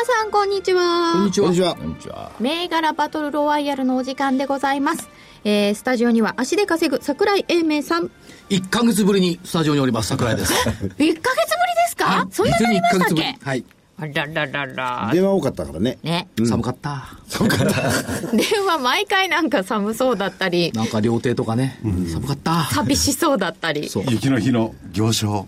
皆さんこんにちは。こんにちは。こんにちは。こんにちは。銘柄バトルロワイヤルのお時間でございます、えー、スタジオには足で稼ぐ桜井英明さん。1ヶ月ぶりにスタジオにおります桜井です。1ヶ月ぶりですか、そんなになりましたっ実に1ヶ月ぶり。けはい。あらららら。電話多かったからね。ね。寒かった。電話毎回なんか寒そうだったり。なんか料亭とかね。寒かった。寂しそうだったり。雪の日の行商、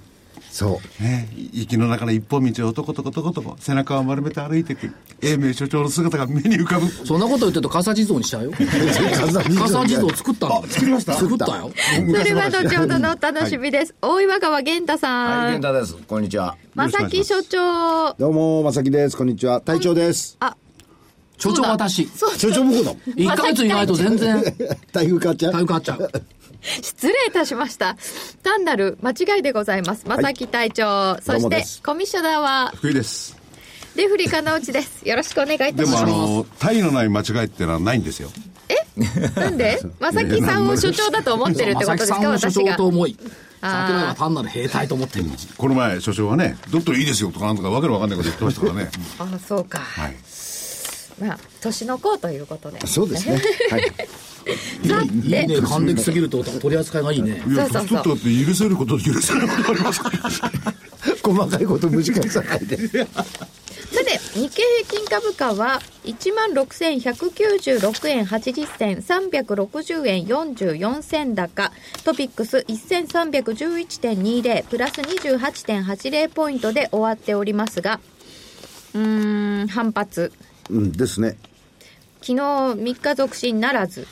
そう。ね、雪の中の一本道をとことことことこ背中を丸めて歩いていく英明所長の姿が目に浮かぶそんなこと言ってると笠地蔵にしちゃうよ 笠地蔵作ったの？作りました？作ったよそれは後ほどのお楽しみです、大岩川源太さはい、ん、源太です。こんにちは。正木所長どうも、まさきです。こんにちは。隊長です。あ所長私所長僕の？1ヶ月いないと全然。台風変わっちゃう？タイム変わっちゃう。失礼いたしました。単なる間違いでございます。正木隊長、そしてコミッショナーは福井です。レフリカのうちです。よろしくお願いいたでします。もあの体のない間違いってのはないんですよ。なんで？正木さんを所長だと思ってるってことですか？正木さんを所長私がと思い。桜井は単なる兵隊と思ってる。この前所長はねドットいいですよとかなんとかわけのわかんないこと言ってましたからね。あそうか、はいまあ年の子ということで。そうですね。はい。さいいね還暦すぎると取り扱いがいいね。いやそうそう。そう年取ったって許せることと許せないことあります。か ら細かいこと無時間さないで。さて日経平均株価は1万6196円80銭360円44銭高。トピックス1311.20プラス28.80ポイントで終わっておりますがうーん反発うんですね。昨日3日続伸ならず。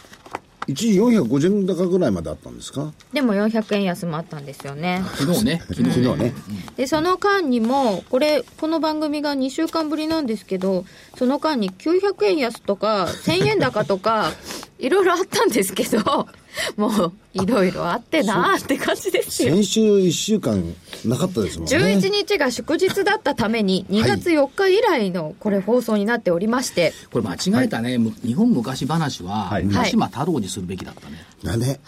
一時450円高ぐらいまであったんですか？でも400円安もあったんですよね。昨日ね。昨 日昨日ね。でその間にもこれこの番組が2週間ぶりなんですけどその間に900円安とか1000円高とか いろいろあったんですけどもういろいろあってなーって感じですよ。先週1週間なかったですもんね。11日が祝日だったために2月4日以来のこれ放送になっておりまして、これ間違えたね、む日本昔話は、はい。浦島太郎にするべきだったね。だね。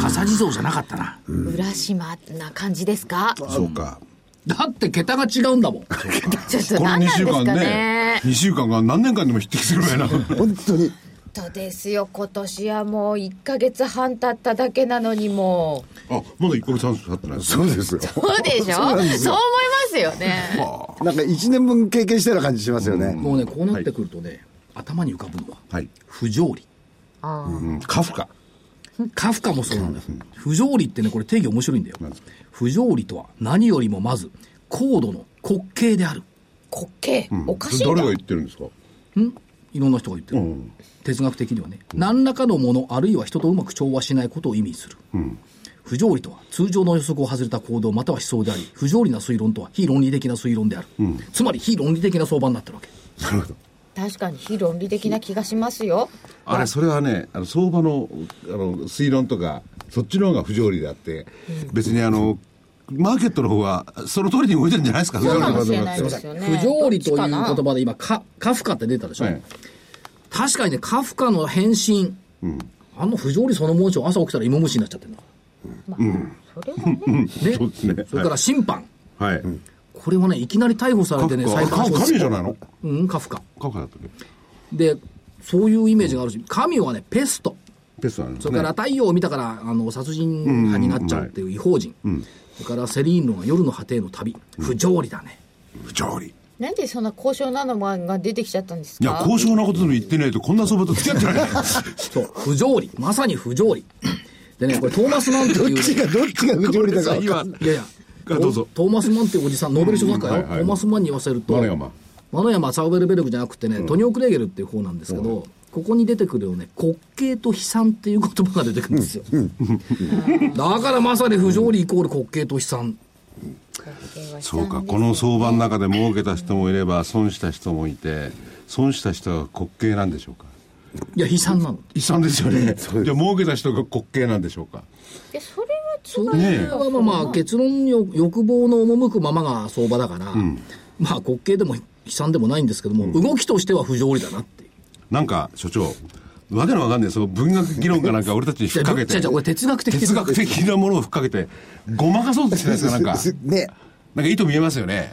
笠地蔵じゃなかったな。浦島な感じですか？そうか。だって桁が違うんだもん。ちょっとこの2何なんですか週間ね。ね2週間が何年間にも匹敵するぐらいな。本当に。そうですよ今年はもう1ヶ月半経っただけなのにもうあまだ1ヶ月半経ってないですそうですよ。そうでしょ？そう思いますよね。なんか1年分経験してる感じしますよね。もうね、こうなってくるとね、頭に浮かぶのは、はい、不条理。うん、カフカカフカもそうなんだよ。不条理ってね、これ定義面白いんだよ。不条理とは何よりもまず、高度の滑稽である。滑稽、おかしいんだ誰が。言ってるんですか？ん？いろんな人が言ってる。うん哲学的にはね、何らかのもの、あるいは人とうまく調和しないことを意味する。不条理とは、通常の予測を外れた行動または思想であり、不条理な推論とは、非論理的な推論である。つまり、非論理的な相場になってるわけ。なるほど確かに非論理的な気がしますよ。あれそれはねあの相場のあの推論とかそっちの方が不条理であって、別にあのマーケットの方はその通りに動いてるんじゃないですか？そうかもしれ不条理ないですよね。不条理という言葉で今カ、カフカって出たでしょ？はい。確かにね、カフカの変身、あの不条理そのものでしょ朝起きたら芋虫になっちゃってるん。だ。それはね。ね。それから審判。はい、これはね、いきなり逮捕されてね、カフカ。所神じゃないの？うん、カフカ。カフカだったっけ？で、そういうイメージがあるし、神はね、ペスト。ペストなんですそれから太陽を見たから、あの、殺人犯になっちゃうっていう違法人。それからセリーヌの夜の果ての旅。不条理だね。不条理。なんでそんな高尚なのが出てきちゃったんですいやか高尚なことでも言ってないとこんな相場と付き合ってない。そう、不条理。まさに不条理。でね、これトーマス・マン っていう、どっちがどっちが不条理だかい。いやいや、どうぞ。トーマス・マンっていうおじさん、ノーベル賞作家よ、トーマス・マンに言わせると、マノヤマ。マノヤマサウベルベルクじゃなくてね、トニオ・クレーゲルっていう方なんですけど、ここに出てくるよね、滑稽と悲惨っていう言葉が出てくるんですよ。だからまさに不条理イコール滑稽と悲惨。そうか、この相場の中で儲けた人もいれば、損した人もいて、損した人は滑稽なんでしょうか？いや、悲惨なの。悲惨ですよね。じゃあ儲けた人が滑稽なんでしょうか？でそれはそ違うれはまあまあ、結論よ欲望の赴くままが相場だから、まあ、滑稽でも悲惨でもないんですけども、動きとしては不条理だなって。なんか、所長、わけのわかんない、その文学議論かなんか俺たちに吹っかけて、哲学的哲学的なものを吹っかけて、ごまかそうとしてないですか、なんか。ね。なんか意図見えますよね。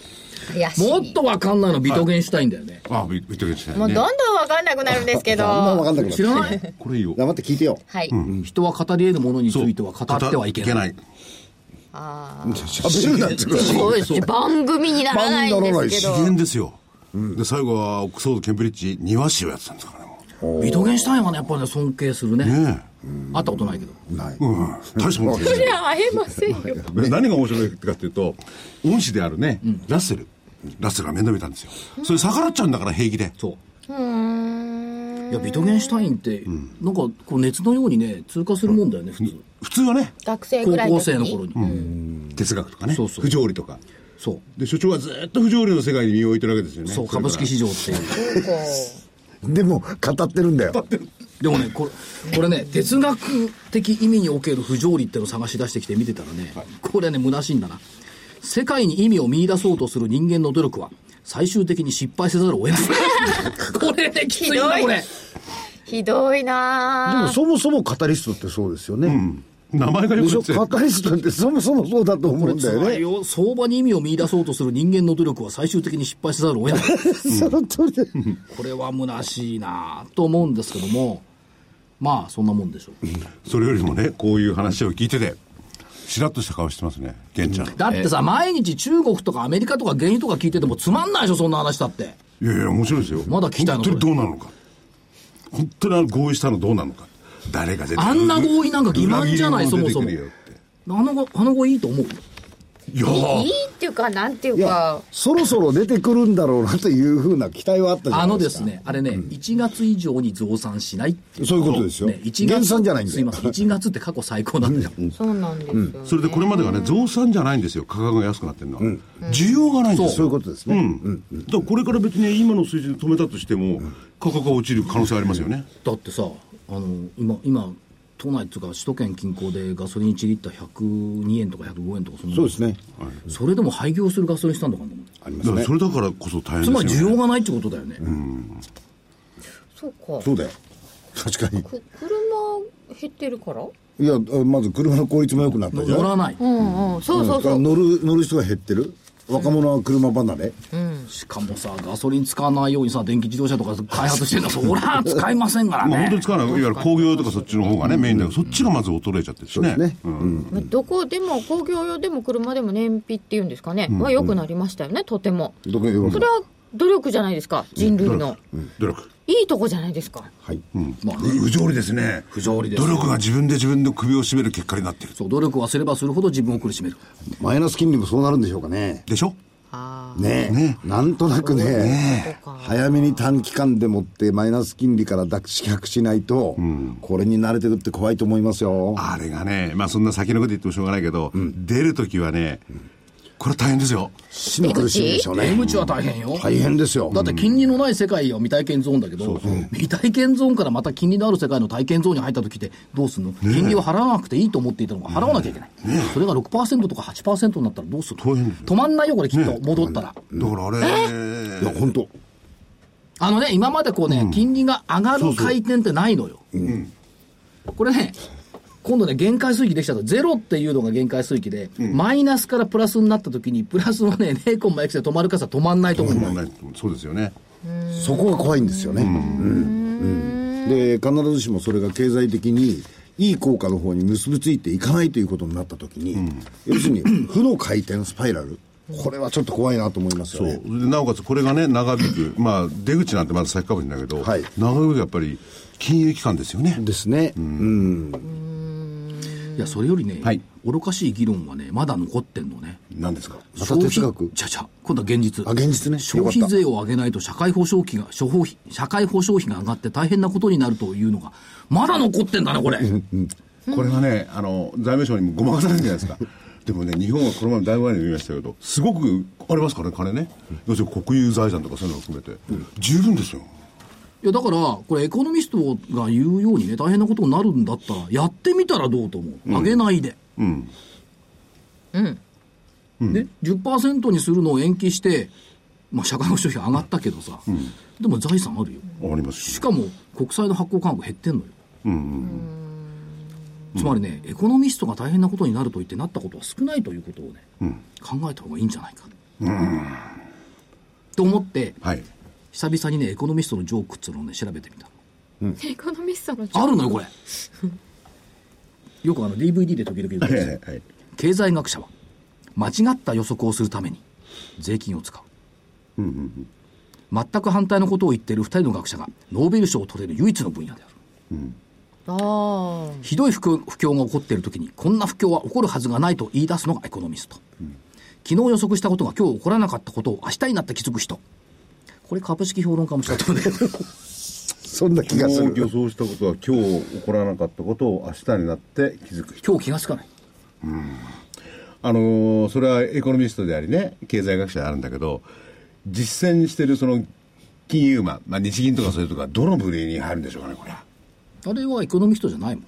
もっとわかんないのビトゲンシュタインだよね。あ、言ってくださいもうね。どんどんわかんなくなるんですけどあんま分かんなくなって知らない？これいいよ。黙って聞いてよ。はい、人は語り得るものについては語ってはいけない。い。喋るなってそうです番組にならないんですけ自ど然ですよ。で、最後はオックスフォード、ケンブリッジ、庭師をやってたんですからね。もビトゲンシュタインはね、やっぱりね、尊敬するね。うね会ったことないけど。ない。え。うん。大したもんですよそりゃ会えませんよで何が面白いかっていうと、恩師であるね、ラッセル。ラッセルが面倒見たんですよ。それ逆らっちゃうんだから平気で。そう。いや、ビトゲンシュタインって、なんか、こう熱のようにね、通過するもんだよね、普通。普通はね、学生ぐ高校生の頃に。哲学とかね、そうそう不条理とか。そう。で、所長はずっと不条理の世界に身を置いてるわけですよね。そう、株式市場っていう。でも、語ってるんだよ。でもね、これ、これね、哲学的意味における不条理ってのを探し出してきて見てたらね、これね、虚しいんだな。世界に意味を見出そうとする人間の努力は、最終的に失敗せざるを得ない。これね、きついんだ、ひどいこれ。ひどいでなも、そもそもカタリストってそうですよね。名前がよくついカタリストってそもそもそうだと思うんだよね。相場に意味を見出そうとする人間の努力は最終的に失敗せざるを得ない。その通りで。これは虚しいなと思うんですけども、まあ、そんなもんでしょう。それよりもね、こういう話を聞いてて、しらっとした顔してますね、玄ちゃん。だってさ、毎日中国とかアメリカとか原油とか聞いててもつまんないでしょ、そんな話だって。いやいや、面白いですよ。まだ聞きたいの本当にどうなるのか。本当にあの合意したのどうなるのか。誰が出てくる？あんな合意なんか欺瞞じゃないそもそも。あの子、あの子いいと思う。いや。ーいいっていうかなんていうか、そろそろ出てくるんだろうなというふうな期待はあったじゃあないでか。のですすね、あれね、1月以上に増産しないっていう。そういうことですよ。ね、1減月産じゃないんだ。よすいません、1月って過去最高なんだよ。そうなんですよ、ね。それでこれまでがね、増産じゃないんですよ、価格が安くなってるのは。需要がないんですよ。そう。いうことですね。うん。だからこれから別に今の水準で止めたとしても、価格が落ちる可能性ありますよね。だってさ、あの、今、今、都内っていうか首都圏近郊でガソリン1リッター102円とか105円とかそんなそうですね。それでも廃業するガソリンスタンドがあるんだもんありますねだからそ。れだからこそ大変ですよ、つまね。り需要がないってことだよね。そうかそうだよ。確かに。く車減ってるから？いや、まず車の効率も良くなったじゃん。乗らない。うんうんそうそうそう、乗る、乗る人が減ってる。若者は車離れ。しかもさ、ガソリン使わないようにさ、電気自動車とか開発してるんだそりゃ使いませんからまあ本当ねに。使わない、いわゆる工業用とかそっちの方がね、メインだけど、そっちがまず衰えちゃってるしね。ね。うん。どこでも工業用でも車でも燃費っていうんですかね、は良くなりましたよねとても。どこへよそれは努力じゃないですか人類の、努力。いいとこじゃないですかはい。まあね。不条理ですね。不条理です努力が自分で自分の首を絞める結果になってる。そう、努力はすればするほど自分を苦しめる。マイナス金利もそうなるんでしょうかね。でしょ？あねえ。なんとなくね、早めに短期間でもってマイナス金利から脱却しないと、これに慣れてるって怖いと思いますよ。あれがね、まあそんな先のこと言ってもしょうがないけど、出るときはね、これ大変ですよ。死の苦しみでしょうね。出口は大変よ。大変ですよ。だって金利のない世界は未体験ゾーンだけど、未体験ゾーンからまた金利のある世界の体験ゾーンに入った時ってどうすんの、金利を払わなくていいと思っていたのが払わなきゃいけない。それが6%とか8%になったらどうするの？止まんないよ、これきっと、戻ったら。だ。からあれ、いや、本当。あのね、今までこうね、金利が上がる回転ってないのよ。これね、今度ね、限界水域できちゃった。ゼロっていうのが限界水域で、マイナスからプラスになった時に、プラスはね、0コンマ X で止まるかさ止まんないと思うんだよ。そうですよね。そこが怖いんですよね。うんうんで、必ずしもそれが経済的にいい効果の方に結びついていかないということになったときに、要するに負の回転スパイラル、これはちょっと怖いなと思いますよそう。なおかつこれがね、長引く。まあ、出口なんてまだ先かもしれないけど、はい長引くやっぱり金融機関ですよね。ですね。うん。いや、それよりね、はい愚かしい議論はね、まだ残ってんのね。何ですか？また哲学？ちゃちゃ、今度は現実。あ現実ね消費税を上げないと社会保障費が、消費費、社会保障費が上がって大変なことになるというのが、まだ残ってんだね、これ。これがね、あの、財務省にもごまかされるんじゃないですか。でもね、日本はこの前、だいぶ前に言いましたけど、すごくありますからね、金ね、要するに国有財産とかそういうのを含めて、十分ですよ。いやだから、これ、エコノミストが言うようにね、大変なことになるんだったら、やってみたらどうと思う、上げないで。うん。ね、10%にするのを延期して、まあ、社会保障費上がったけどさ、でも財産あるよ。ありますし。しかも、国債の発行価格減ってんのよ。つまりね、エコノミストが大変なことになると言ってなったことは少ないということをね、考えた方がいいんじゃないか。と思って、はい。久々にね、エコノミストのジョークっつうのをね、調べてみた。エコノミストのあるのよ、これ。よくあの DVD で時々言うはいんですはいはい。経済学者は間違った予測をするために税金を使う,、全く反対のことを言っている2人の学者がノーベル賞を取れる唯一の分野である。あひどい不況不況が起こっている時にこんな不況は起こるはずがないと言い出すのがエコノミスト、昨日予測したことが今日起こらなかったことを明日になって気づく人これ株式評論家もしたと思うんだけどそんな気がする。予想したことは今日起こらなかったことを明日になって気づく人。今日気がつかないあのーそれはエコノミストでありね、経済学者であるんだけど、実践してるその金融マン、まあ、日銀とかそういうとこはどの部類に入るんでしょうかね、これは。あれはエコノミストじゃないもん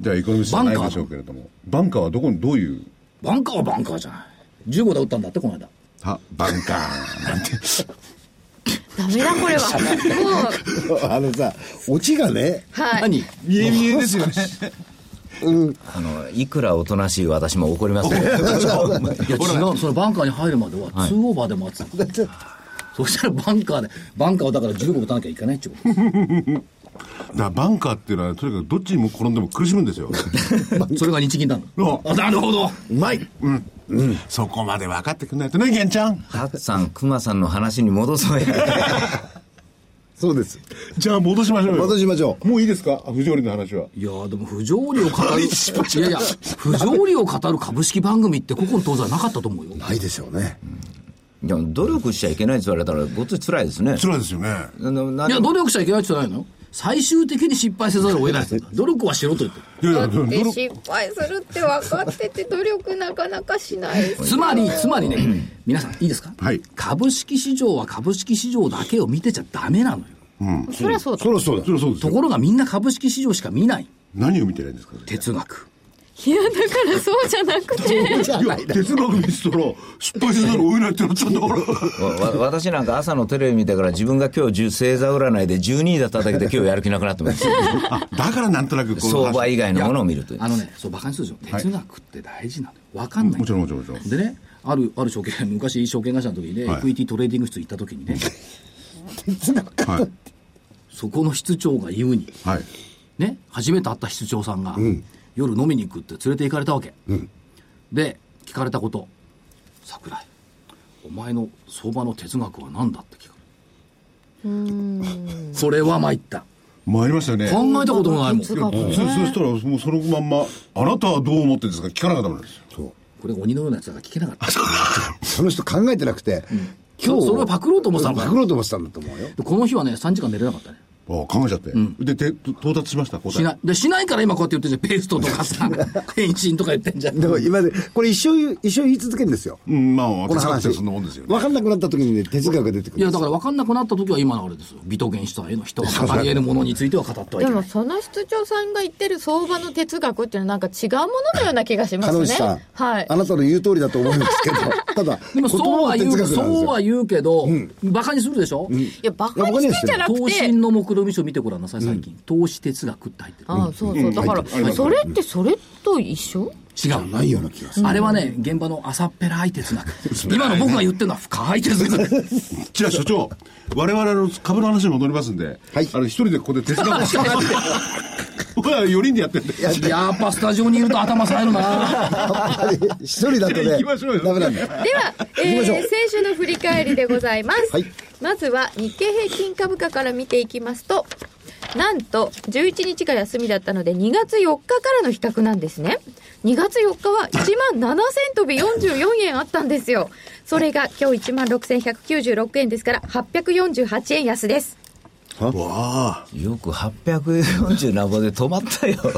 じゃあエコノミストじゃないでしょうけれども。バンカーはどこに、どういう、バンカーはバンカーじゃない15で打ったんだってこの間は、バンカーなんて。ダメだこれは。も うあのさ、オチがね、はい。何？見え見えですよね。あのいくらおとなしい私も怒りますよ。いや違う、そのバンカーに入るまでは2オーバーで待つ。の、そしたらバンカーで、バンカーをだから15打たなきゃいけないってこと。だからバンカーっていうのは、とにかくどっちにも転んでも苦しむんですよ。それが日銀なの？あ、なるほど。うまい。そこまで分かってくんないとね、玄ちゃん。ハッさんクマさんの話に戻そうや そうです。じゃあ戻しましょうよ。戻しましょう。もういいですか？不条理の話は。いやーでも不条理を語る、いやいや、不条理を語る株式番組って古今東西なかったと思うよ。ないでしょうね。いや努力しちゃいけないって言われたらごっつい辛いですね辛いですよね。いや、努力しちゃいけないって言ってないの？よ。最終的に失敗せざるを得ない努力はしろと言ってる。いやいや、失敗するって分かってて努力なかなかしないつまり、つまりね、皆さんいいですか？はい株式市場は株式市場だけを見てちゃダメなのよ。そりゃそうだそろそろだそ。うですよ。ところがみんな株式市場しか見ない。何を見てないんですか？哲学。いやだからそうじゃなくていや、哲学見てたら、失敗せざるを得ないってなっちゃうんだから。わ私なんか朝のテレビ見てから自分が今日10星座占いで12位だっただけで今日やる気なくなってますあ、だからなんとなくこう。相場以外のものを見るというあのね、そう、馬鹿にするでしょ。哲学って大事なのよ。わかんない。もちろんもちろんもちろん。でね、ある、ある証券、昔証券会社の時にね、はい equity trading 室行った時にね、はい。そこの室長が言うに、はい。ね、初めて会った室長さんが、夜飲みに行くって連れて行かれたわけ。で、聞かれたこと、桜井、お前の相場の哲学は何だって聞かれそれは参った。参りましたよね。考えたこともないもん。そそしたら、もうそのまんま、あなたはどう思ってるんですか？聞かなかったんですよ。これ鬼のようなやつだから聞けなかった。その人考えてなくて、今日、そそれをパクろうと思ってたのかパクろうと思ってたんだと思うよ。でこの日はね、3時間寝れなかったね。あ考えちゃって。で、て到達しました答え。しない。で、しないから今こうやって言ってるじゃん。ペーストとか さ、返信とか言ってんじゃん。でも今で、これ一生言う、一生言い続けるんですよ。うん、まあ、この話。そんなもんですよね。分かんなくなった時にね、哲学が出てくるんいや、だから分かんなくなった時は今のあれですよ。ビトゲンシュタインの人 が語り得るものについては語ってはいけない。でもその室長さんが言ってる相場の哲学っていうのはなんか違うもののような気がしますね彼女さん、はいあなたの言う通りだと思うんですけど、ただ、でもそうは言う、そうは言うけど、馬鹿にするでしょ、いやバカにしてんじゃなく投て信の目論見書見てごらんなさい、最近。投資哲学って入ってる。ああそうそう。だからそれってそれと一緒？違う。ないような気がする。あれはね、現場の浅っぺらい哲学。今の僕が言ってるのは深い哲学。じゃあ所長、我々の株の話に戻りますんで、はい。あの、一人でここで哲学を。して、僕は4人でやってるんで。やっぱスタジオにいると頭冴えるな一人だとね行きましょうよ、ダメなんだよ。では、えー、先週の振り返りでございます。はいまずは日経平均株価から見ていきますと、なんと11日が休みだったので2月4日からの比較なんですね。2月4日は1万7000飛び44円あったんですよ。それが今日1万6196円ですから848円安です。わあよく840ナボで止まったよ。本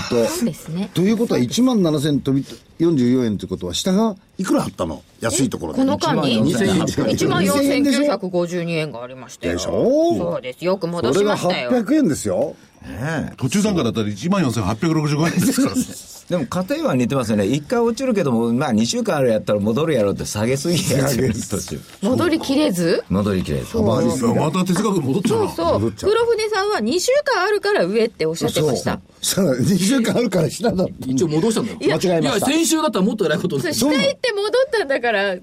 そうですね当。ということは1万7000飛び44円ということは下がいくらあったの？安いところでこの間に1万1万円でしょ4952円がありましたよ。でしょ？そうです。よく戻しそれがましたよ。800円ですよ途中参加だったら1万4865円ですからねでも家庭は似てますよね。一回落ちるけども、まあ2週間あるやったら戻るやろうって下げすぎやつ途中。戻りきれず？戻りきれず。また哲学戻っちゃうなそうそう。黒船さんは2週間あるから上っておっしゃってました。したら2週間あるから下だって一応戻したんだよ。間違えましたいや、先週だったらもっと偉いことにそう、下行って戻ったんだから、合っ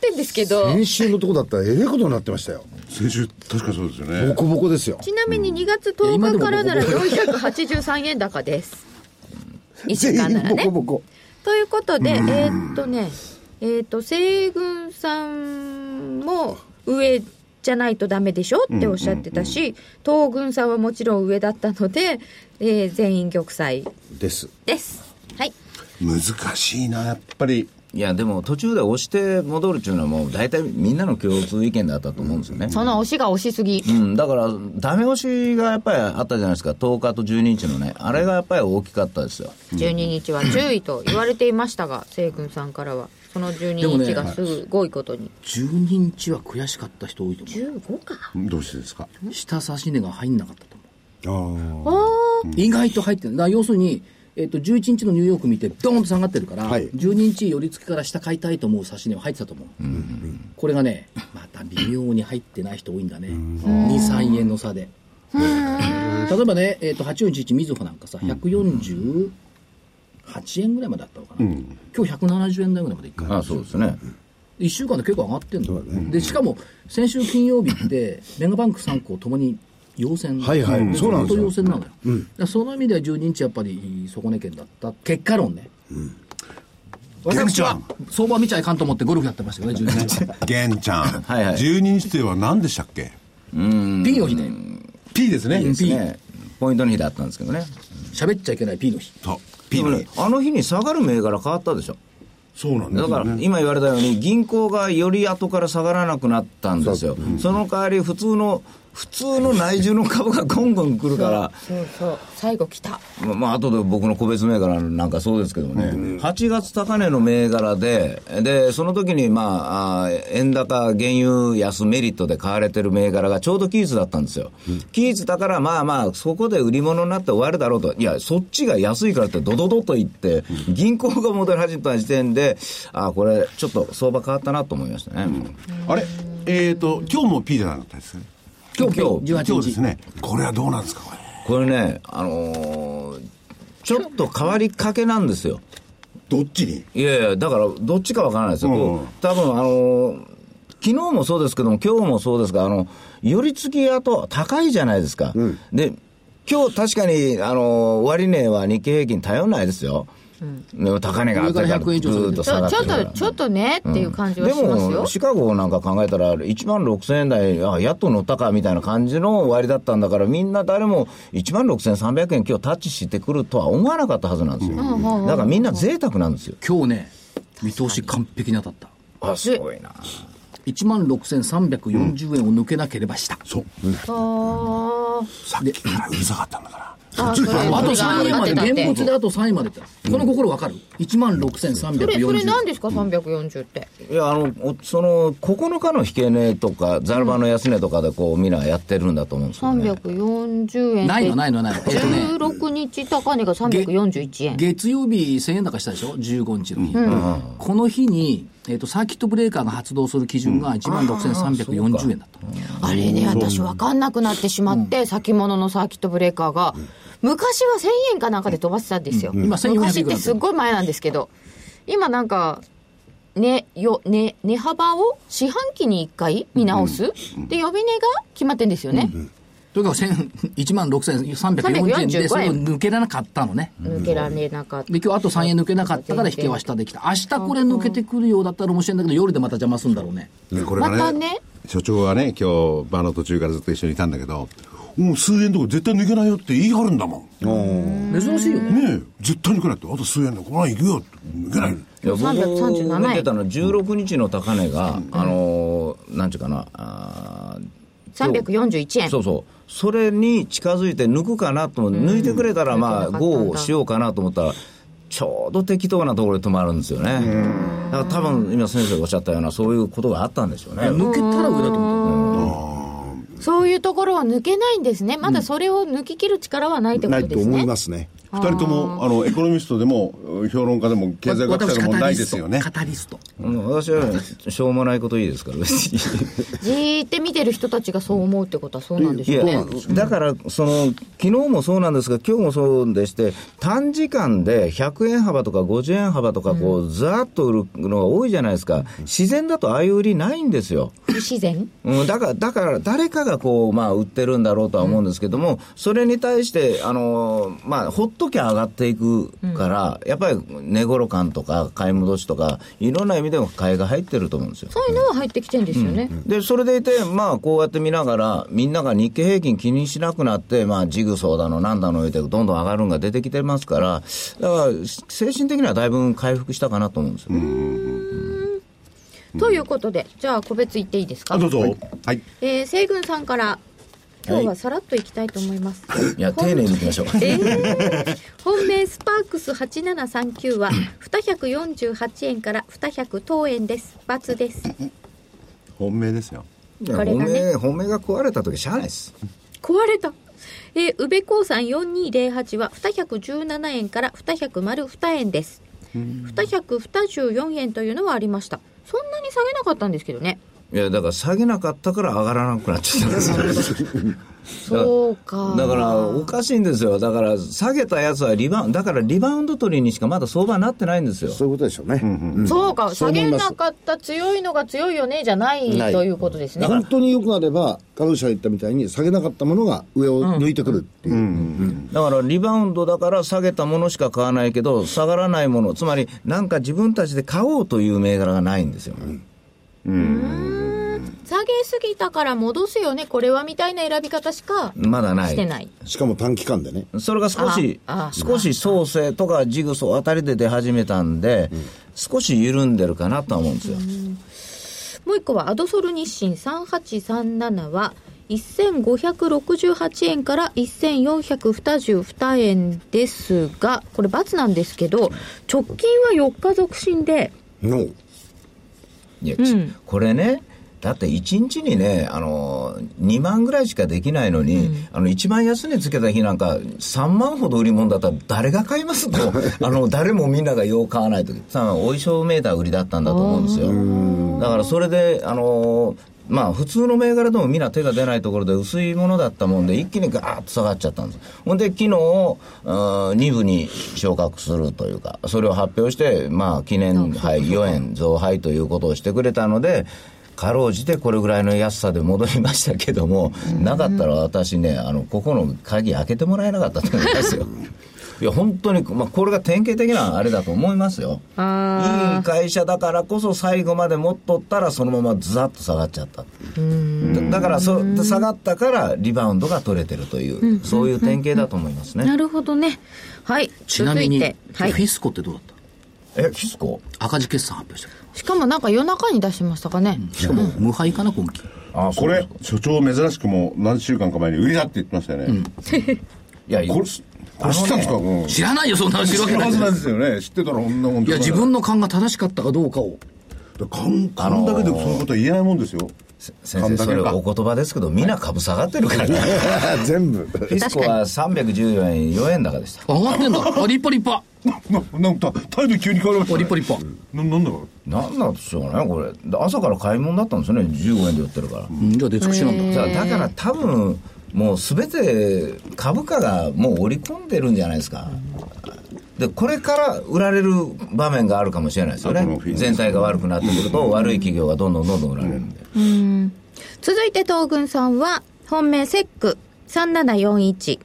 てんですけど。先週のとこだったらええことになってましたよ先週確かそうですよね。ボコボコですよ。ちなみに2月10日からなら483円高です。1週間ならね全員。ボコボコ。ということで、えーっとね、えーっと、西軍さんも上じゃないとダメでしょっておっしゃってたし、東軍さんはもちろん上だったので、えー全員玉砕。です。です。はい。難しいなやっぱりいや、でも途中で押して戻るっていうのはもう大体みんなの共通意見だったと思うんですよね。その押しが押しすぎ。うん、だから、ダメ押しがやっぱりあったじゃないですか、10日と12日のね、あれがやっぱり大きかったですよ。12日は10位と言われていましたが、西軍さんからは。その12日がすごいことに。12日は悔しかった人多いと思15か。どうしてですか？う。下差し値が入んなかったと思う。あああ意外と入ってる。要するに、えっと、11日のニューヨーク見て、ドーンと下がってるから、はい12日寄り付きから下買いたいと思う差し値は入ってたと思う。これがね、また微妙に入ってない人多いんだね。2、3円の差で。例えばね、えっと、841みずほなんかさ、148円ぐらいまであったのかな。今日170円台ぐらいまでいくああそうですね。1週間で結構上がってんの、でしかも先週金曜日ってメガバンク3行ともに陽線。はいはい。そうなんですよ。ずっと陽線なのよ、だからその意味では12日やっぱり底値圏だった結果論ね、私は相場見ちゃいかんと思ってゴルフやってましたよね12日。は 玄ちゃん。はいはい。12日というのは何でしたっけ？P の日で P ですね。ですね。ポイントの日だったんですけどね。喋っちゃいけない P の日。そう。P の日。あの日に下がる銘柄変わったでしょ。そうなんですだから、今言われたように、銀行がより後から下がらなくなったんですよ。その代わり、普通の、普通の内需の株がゴンゴン来るから、そうそう。最後来た。まあ、まあ後で僕の個別銘柄なんかそうですけどもね、8月高値の銘柄で、で、その時に、まあ、あー円高、原油安メリットで買われてる銘柄がちょうど期日だったんですよ。期日だから、まあまあ、そこで売り物になって終わるだろうと。いや、そっちが安いからってドドドと言って、銀行が戻り始めた時点で、あーこれ、ちょっと相場変わったなと思いましたね。あれ？えっと今日も P じゃなかったですね今日今日18日今日ですねこれはどうなんですかこれこれね、あのーちょっと変わりかけなんですよ。どっちに？いやいや、だから、どっちかわからないですよ。うんこう多分、あのー昨日もそうですけども、今日もそうですが、あの、寄り付き後、高いじゃないですか。で、今日確かに、あのー終値は日経平均頼んないですよ。高値があってから上から100円以上するずーっとちょちょっ下がってるからと、ちょっとねっていう感じはでしますよも、。シカゴなんか考えたら、1万6000円台、あやっと乗ったかみたいな感じの終わりだったんだから、みんな誰も1万6300円、今日タッチしてくるとは思わなかったはずなんですよ。だからみんな贅沢なんですよ。今日ね見通し完璧に当たったあ、すごいな。1万6340円を抜けなければ下、そうあさっきからうるさかったんだからーあ、とそれ3円まで、現物であと3円までって。この心わかる ?1 万それ、それ6340何ですか ?340 って。いや、あの、おその、9日の引け値とか、ザルバの安値とかで、こう、みんなやってるんだと思うんですよね。340円ないのないのないの。えっとね、16日高値が341円。月曜日1000円高したでしょ ?15 日の日。この日に、えっと、サーキットブレーカーが発動する基準が1万6340円だった。あれね、私分かんなくなってしまって、先物のサーキットブレーカーが、昔は1000円かなんかで飛ばしてたんですよ。今1400昔ってすっごい前なんですけど、今なんか、ね、よ、ね、値幅を四半期に1回見直す、で、呼び値が決まってんですよね。とにかく1000 1万6340円で、それを抜けられなかったのね。抜けられなかった。で、今日あと3円抜けなかったから引けは下できた。明日これ抜けてくるようだったら面白いんだけど、夜でまた邪魔するんだろうね。ねこれがまたね所長はね今日場の途中からずっと一緒にいたんだけどもう数円とか絶対抜けないよって言い張るんだもん。珍しいよね。ねえ。絶対抜けない。ってあと数円でこの前行くよって。抜けない。いや僕337円。見てたの16日の高値が、あのーなんちゅうかな、あー341円。そうそう。それに近づいて抜くかなと思って、抜いてくれたらまあ、抜けなかった。んだ GO しようかなと思ったら、ちょうど適当なところで止まるんですよね。だから多分今先生がおっしゃったようなそういうことがあったんでしょうね。抜けたら上だと思った。そういうところは抜けないんですね。まだそれを抜き切る力はないってこないと思い。ますね。二人とも、あの、エコノミストでも、評論家でも、経済学者でもないですよね。カタリスト。うん私はしょうもないこといいですから、別に。じーって見てる人たちがそう思うってことはそうなんでしょうね。だから、その、昨日もそうなんですが、今日もそうでして、短時間で100円幅とか50円幅とか、こう、ざーっと売るのが多いじゃないですか。自然だとああいう売りないんですよ。不自然？うん、だから、だから、誰かがこう、まあ、売ってるんだろうとは思うんですけども、それに対して、あのーまあ、ほっときゃ上がっていくから、やっぱり、値頃感とか、買い戻しとか、いろんな意味でも買いが入ってると思うんですよ。そういうのは入ってきてんですよね。で、それでいて、まあ、こうやって見ながら、みんなが日経平均気にしなくなって、まあ、ジグソーだの、なんだの言うて、どんどん上がるのが出てきてますから、だから、精神的にはだいぶ回復したかなと思うんですよ。ということで、じゃあ個別言っていいですか？あ、どうぞ。はい。えー、西軍さんから、今日はさらっといきたいと思います。いや、丁寧にいきましょう。えー、本命スパークス8739は 248円から200等円です。×です。本命ですよ。これがね本命、本命が壊れた時しゃあないです。壊れた。えー、宇部興産4208は217円から202円です。224円というのはありました。そんなに下げなかったんですけどね。いや、だから下げなかったから上がらなくなっちゃったんですよ。そうか。だから、おかしいんですよ。だから、下げたやつはリバウンド、だからリバウンド取りにしかまだ相場になってないんですよ。そういうことでしょうね。うんそうか、下げなかった強いのが強いよね、じゃないないということですね。本当に良くなれば、彼女が言ったみたいに下げなかったものが上を抜いてくるっていう。だからリバウンドだから下げたものしか買わないけど、下がらないもの、つまりなんか自分たちで買おうという銘柄がないんですよ。下げすぎたから戻すよね、これはみたいな選び方しかまだない。してない。しかも短期間でね。それが少し少し創生とかジグソーあたりで出始めたんで、少し緩んでるかなとは思うんですよ。もう一個はアドソル日清3837は1568円から1422円ですが、これ×なんですけど、直近は4日続伸で、のいや、ちこれね、だって1日にね、あの、2万ぐらいしかできないのに、あの、一番安値つけた日なんか、3万ほど売り物だったら誰が買いますと、あの、誰もみんながよう買わないと。さあ、お衣装メーター売りだったんだと思うんですよ。だからそれで、あの、まあ、普通の銘柄でもみんな手が出ないところで薄いものだったもんで、一気にガーッと下がっちゃったんです。ほんで、昨日、2部に昇格するというか、それを発表して、まあ、記念杯4円増配ということをしてくれたので、かろうじてこれぐらいの安さで戻りましたけども、なかったら私ね、あの、ここの鍵開けてもらえなかったと思いますよ。いや、本当に、まあ、これが典型的なあれだと思いますよ。いい会社だからこそ最後まで持っとったらそのままずざっと下がっちゃった。だだからそ、下がったからリバウンドが取れてるという、そういう典型だと思いますね。なるほどね。はい。ちなみに、はいフ。ィスコってどうだった？え、キスコ？赤字決算発表したけど。しかもなんか夜中に出しましたかね。しかも、無敗かな、今期。あこれ、所長珍しくも何週間か前に売りだって言ってましたよね。いや、これ、これ知ってたんですか、うん知らないよ、そんなの知るわけない知らずなんですよね。知ってたらこんなもんいや、自分の勘が正しかったかどうかを。勘勘だけでそのことは言えないもんですよ。先生、それお言葉ですけど、みんな株下がってるからね。全部。フィスコは314円、4円高でした。上がってんだ。あ、立派立派。な、なんか、態度急に変わりました。立派立派。な、なんだろなんなんでしょうね、これ。で朝から買い物だったんですよね、15円で売ってるから。うん、じゃあ出尽くしなんだ。じゃあだから多分、もうすべて株価がもう織り込んでるんじゃないですか。で、これから売られる場面があるかもしれないですよね全体が悪くなってくると、悪い企業がどんどんどんどん売られるんで。続いて東軍さんは、本命セック3741。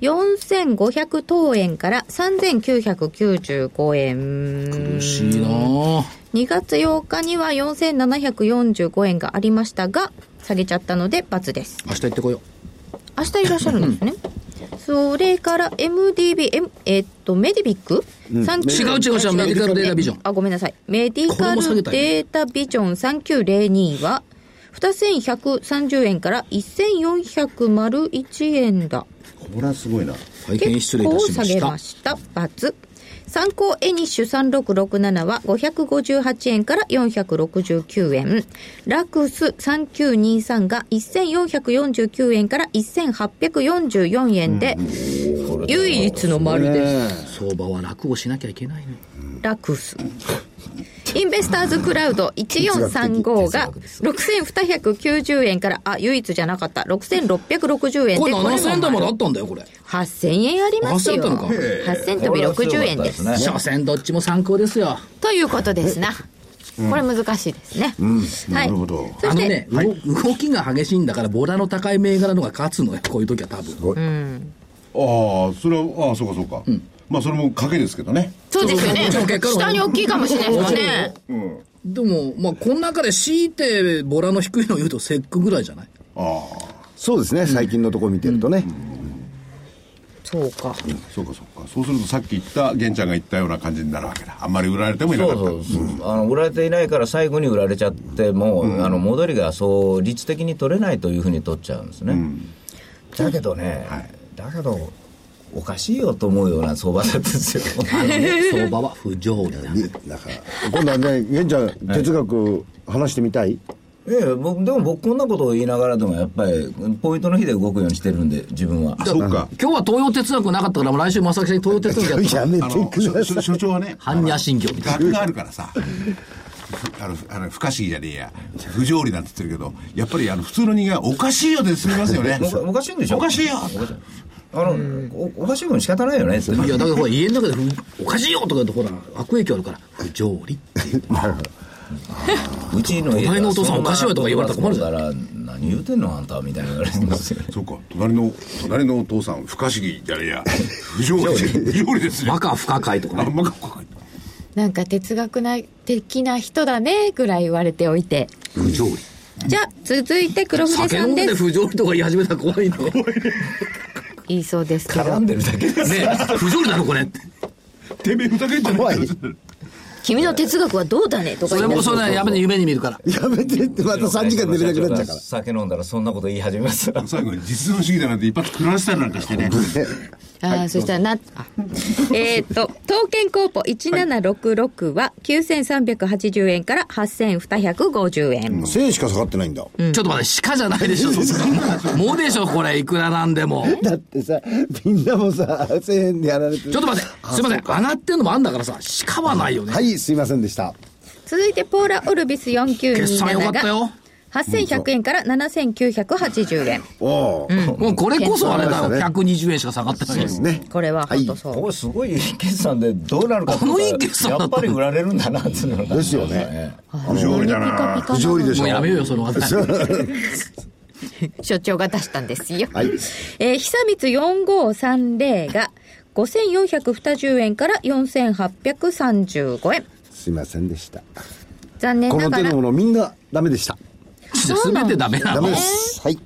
4500等円から3995円。苦しいなぁ。2月8日には4745円がありましたが、下げちゃったので×です。明日行ってこよ明日いらっしゃるんですね。それから MDB、M、えっと、メディビック、違う違う違うメディカルデータビジョンあ、ごめんなさい。メディカルデータビジョン3902は、2130円から1401円だ。これはすごいな。大変失礼いたしま結構下げしたました。×。参考エニッシュ3667は558円から469円。ラクス3923が1449円から1844円で、唯一の丸です。相場は楽をしなきゃいけないねラクス。インベスターズクラウド1435が6290円から、あ、唯一じゃなかった。6660円で。これこれも7000台まであったんだよこれ8000円ありますよ。8000あったのか8000飛び60円です。ね所詮どっちも参考ですよということですな。これ難しいですね。はい。なるほどそして、あのね、動動きが激しいんだからボラの高い銘柄のが勝つのよこういう時は多分ああ、それは、ああ、そうかそうか。まあ、それも賭けですけどね。そうですよね下に大きいかもしれないですよね。でもまあこの中で強いてボラの低いのを言うとセックぐらいじゃない？あそうですね、最近のところ見てるとね。そうか。あ、そうかそうか。そうするとさっき言った、玄ちゃんが言ったような感じになるわけだ。あんまり売られてもいなかった。そうそうそう、あの売られていないから最後に売られちゃっても、あの戻りがそう率的に取れないというふうに取っちゃうんですね、だけどね、だけどおかしいよと思うような相場だったんですよ相場は不条理だだから、今度はね、玄ちゃん、哲学話してみたい？ええ僕でも僕こんなことを言いながらでもやっぱりポイントの日で動くようにしてるんで自分はあ、そうか。今日は東洋哲学なかったからもう来週正木さんに東洋哲学やってやめてくだ所さい。所長はね、般若心経みたいな学があるからさ。あの、あの不可思議じゃねえや。不条理なんて言ってるけど、やっぱりあの、普通の人間はおかしいよで済みますよね。おかおかしいんでしょ？おかしいよあの、おおかしいもん仕方ないよねって。いやだからほら家の中でふおかしいよとか言うとほら悪影響あるから不条理っていう。うちの家隣のお父さんおかしいわとか言われたら困るから何言うてんのあんたみたいな言われてますよ。そうか、隣の、隣のお父さん、不可思議じゃねえや。不条理、不条理ですよ。バカ不可解とかあ、ねまか不可なんか哲学な的な人だね、ぐらい言われておいて。不条理。じゃあ、続いて黒筆酒飲んでさんです。不条理とか言い始めたら怖いね言いそうですけど。絡。んでるだけです。ね不条理なのこれ。てめえふざけんじゃねえ怖い。君の哲学はどうだねとかそれもそれねやめて夢に見るから。やめてって、また3時間寝れなくなっちゃうから。酒飲んだらそんなこと言い始めます。最後に実存主義だなんて一発食らわせたりなんかしてね。ああ、そしたらな、あ。えっと、東建コーポ1766は9380円から8250円。1000円しか下がってないんだ。ちょっと待って鹿じゃないでしょそんな。もうでしょこれいくらなんでも。だってさ、みんなもさ、1000円でやられてる。ちょっと待ってすいません上がってんのもあんだからさ鹿はないよね。はい、すいませんでした。続いて、ポーラ・オルビス決算良か4927がったよ8100円から7980円。おお、もうこれこそあれだよそうですね120円しか下がってないですね。これは本当そう。これすごい決算でどうなるかこのいい決算やっぱり売られるんだなっていうのがですよね。不条理だな。不条理でしょ。もうやめようよその話所長が出したんですよ。はい。えー、久光4530が5420円から4835円。すいませんでした。残念ながらこの手の。ものみんなダメでした。全てダメなのダメです。はい。い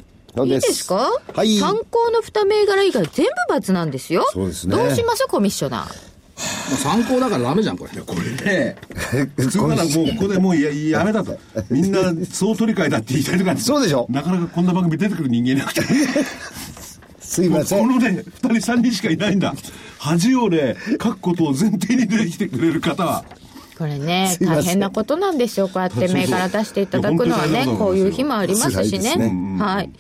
いですか？はい。参考の二銘柄以外全部×なんですよ。そうですねどうしますコミッショナー？もう参考だからダメじゃんこれこれね、普通ならもうここでもうややめたと。みんな総取り替えだって言いたいとかそうでしょなかなかこんな番組出てくる人間いなくて。すいません。このね、二人三人しかいないんだ。恥をね、書くことを前提に出てきてくれる方は。これね、大変なことなんですよ。こうやって銘柄出していただくのはねこういう日もありますしね。ね。はい。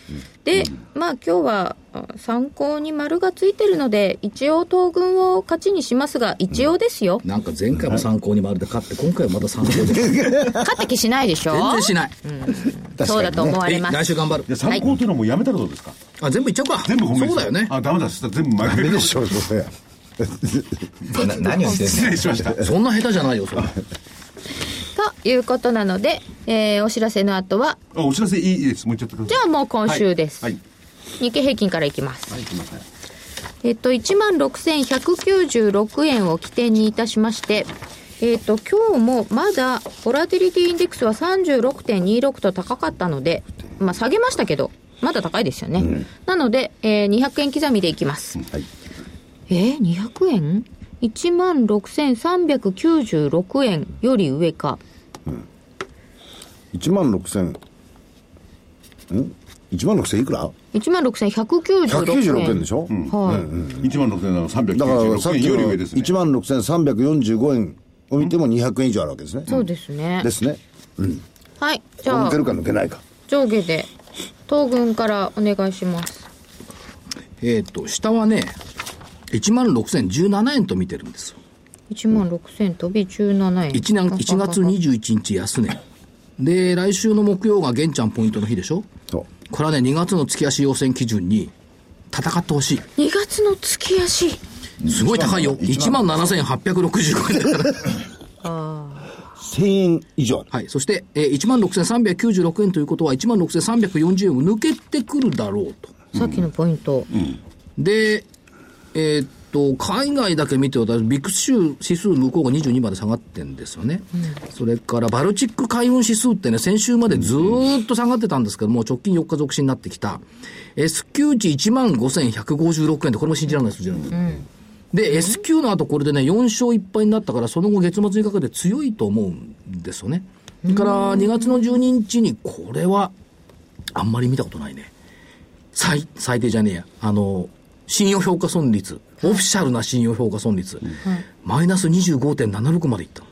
で、まあ今日はあ参考に丸がついてるので、一応東軍を勝ちにしますが、一応ですよ。なんか前回も参考にまるで勝って今回はまた参考で。全 勝った気しないでしょ？然しない。そうだと思われます。来週頑張る。で参考というのはもうやめたらどうですか、あ全部いっちゃうか。全部そうだよね。あ、ダメだ。全部前ダメでしょう、それ。な 何をして失礼しました。そんな下手じゃないよそれということなので、えーお知らせの後は、あ、お知らせいいです。もうちゃってください。じゃあもう今週です。はい。日経平均からいきます。はい、すいません。えっと、16,196円を起点にいたしまして、えっと、今日もまだ、ボラティリティインデックスは36.26と高かったので、まあ下げましたけど、まだ高いですよね。なので、えー200円刻みでいきます。はい。えー、200円 ?16,396 円より上か。1万6000。1万6000いくら？1万6196円。196円でしょ、はい。1万6396円だからさっきのより上ですね。1万6345円を見ても200円以上あるわけですね。そうですね。ですね。はい。じゃあ抜け、るか抜けないか。上下で、東軍からお願いします。えっ、と、下はね、1万6017円と見てるんですよ。1万6000飛び17円。1, 年1月21日安値。で、来週の木曜が玄ちゃんポイントの日でしょ？そう。これはね、2月の月足要請基準に戦ってほしい。2月の月足。すごい高いよ。1万7865円だから。1000円以上ある。はい。そして、えー、1万6396円ということは、1万6340円を抜けてくるだろうと。さっきのポイント。で、えーっと、海外だけ見てると、ビックス州指数向こうが22まで下がってんですよね。それから、バルチック海運指数ってね、先週までずーっと下がってたんですけども、直近4日続伸になってきた。S q 値1万5156円で、これも信じられない数字なんだよ。で、S q の後これでね、4勝1敗になったから、その後月末にかけて強いと思うんですよね。それから、2月の12日に、これは、あんまり見たことないね。最、最低じゃねえや。あの、信用評価損率、オフィシャルな信用評価損率、マイナス25.76までいったの。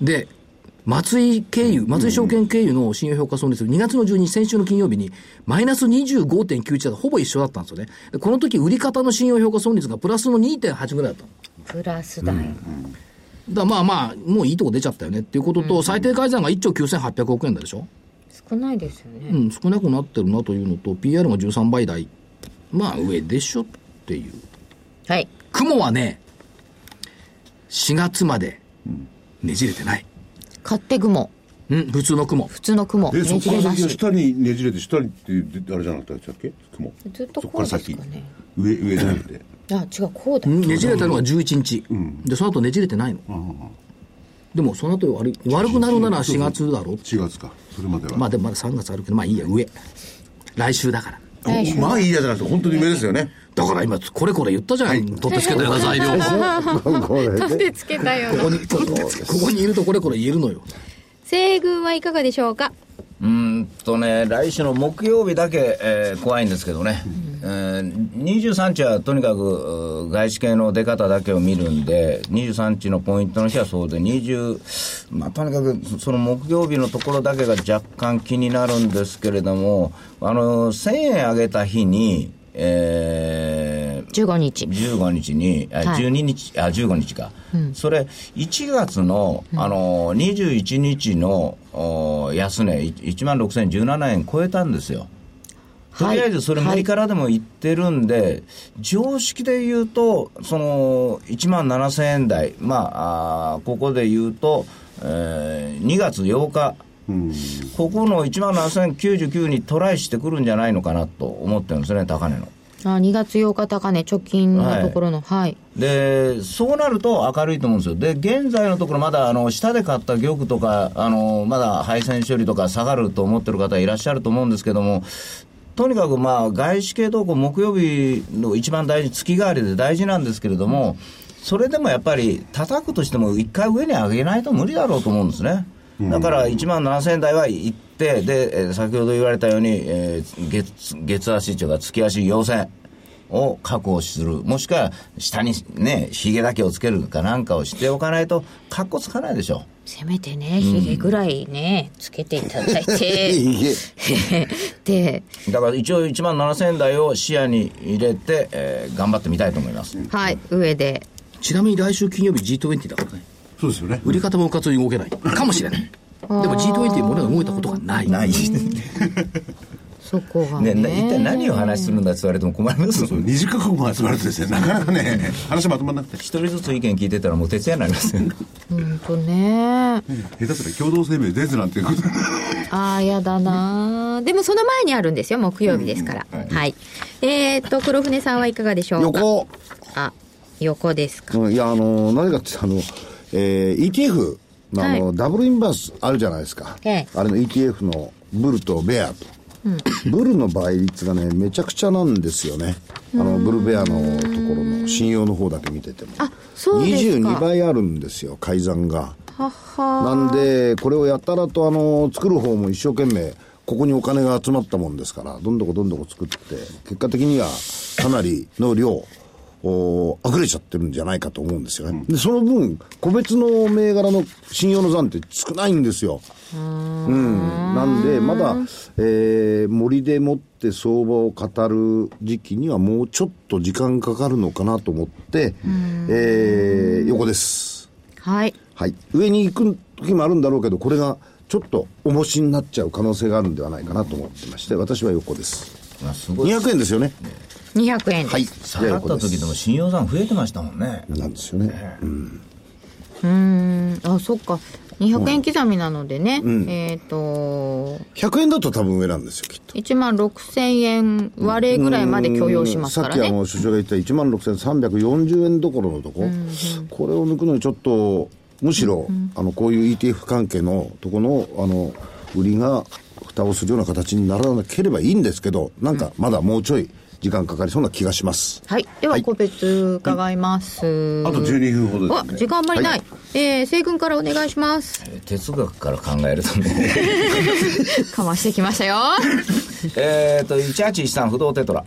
で、松井経由、松井証券経由の信用評価損率、2月の12日、先週の金曜日に、マイナス25.91だとほぼ一緒だったんですよね。でこの時、売り方の信用評価損率がプラスの2.8ぐらいだったの。プラスだよ。だからまあまあ、もういいとこ出ちゃったよねっていうことと、最低改ざんが1兆9800億円だでしょ。少ないですよね。うん、少なくなってるなというのと、PR が13倍台。まあ、上でしょっていう。はい。雲はね、4月までねじれてない。勝手雲。うん、普通の雲。普通の雲。え、ねそこから。先は下にねじれて、下にってあれじゃなかったっけ？雲。ずっとそこうですかこから先ね。。上、上じゃなくて。あ、違う、こうだ。うんねじれたのが11日。で、その後ねじれてないの。でも、その後悪い悪くなるなら4月だろう。4月か。それまでは。まあ、でもまだ3月あるけど、まあいいや、上。来週だから。まあいいやじゃなくて、本当に上ですよね。だから今、これこれ言ったじゃん。取ってつけたような材料。取っでてつけたよ。ここに、ここにいるとこれこれ言えるのよ。西軍はいかがでしょうか？うーんとね、来週の木曜日だけ、えー怖いんですけどね、えー23日はとにかく外資系の出方だけを見るんで、23日のポイントの日はそうで、20、まあ、とにかくその木曜日のところだけが若干気になるんですけれども、あの1000円上げた日に、えー15日。15日に、あはい12日、あ、15日か。それ、1月の、あの、21日の、お安値、い1万6017円超えたんですよ。とりあえずそれはい6日からでも言ってるんで、常識で言うと、その、1万7000円台、まあ、あーここで言うと、えー2月8日、ここの1万7099にトライしてくるんじゃないのかなと思ってるんですね、高値の。あ、2月8日高値、直近のところの。はい。で、そうなると明るいと思うんですよ。で、現在のところまだ、あの、下で買った玉とか、あの、まだ配線処理とか下がると思ってる方いらっしゃると思うんですけども、とにかくまあ、外資系動向、木曜日の一番大事、月替わりで大事なんですけれども、それでもやっぱり、叩くとしても一回上に上げないと無理だろうと思うんですね。だから1万7000円台は行って、で、えー先ほど言われたように、えー月、月足というか月足要請を確保する。もしくは、下にね、ヒゲだけをつけるかなんかをしておかないと、カッコつかないでしょ。せめてね、ヒゲぐらいね、つけていただいて。いいえで、だから一応1万7000円台を視野に入れて、えー頑張ってみたいと思います。はい、上で。ちなみに来週金曜日 G20 だからね。そうですよね。売り方もうかつに動けない。かもしれない。でも G20 も俺は動いたことがない。ない。そこがね、ね。な一体何を話するんだって言われても困りますそう、20カ国も集まるとですね、なかなかね、話まとまらなくて。一人ずつ意見聞いてたらもう徹夜になりますよ。うんとね。下手すら共同声明出ずなんていうこと。ああ、やだなーでもその前にあるんですよ、木曜日ですから。はい。えーっと、黒船さんはいかがでしょうか？横、あ、横ですか。うんいや、あの、何かって、あの、えー ETF のあの、はいダブルインバースあるじゃないですか。ええあれの ETF のブルとベアと。ブルの倍率がね、めちゃくちゃなんですよね。あの、ブルベアのところの信用の方だけ見てても。あそうですか22倍あるんですよ、改ざんが。ははなんで、これをやたらとあの、作る方も一生懸命、ここにお金が集まったもんですから、どんどこどんどこ作って、結果的にはかなりの量、お溢れちゃってるんじゃないかと思うんですよね。で、その分、個別の銘柄の信用の残って少ないんですよ。うん。なんで、まだ、えー、森でもって相場を語る時期にはもうちょっと時間かかるのかなと思って、えー、横です。はい。はい。上に行く時もあるんだろうけど、これがちょっと重しになっちゃう可能性があるんではないかなと思ってまして、私は横です。まあすごい。200円ですよね。200円。はい。下がった時でも信用残増えてましたもんね。なんですよね。うんうーん。あ、そっか。200円刻みなのでね。えっ、と、100円だと多分上なんですよ、きっと。1万6000円割れぐらいまで許容しますからね。さっきあの、所長が言った1万6340円どころのとこ、これを抜くのにちょっと、むしろ、あの、こういう ETF 関係のとこの、あの、売りが蓋をするような形にならなければいいんですけど、なんかまだもうちょい時間かかりそうな気がします。はい。では、個別伺います。あと12分ほどわですね。時間あんまりない。えー、西軍からお願いします。哲学から考えるとね。かましてきましたよ。えっと、1813不動テトラ。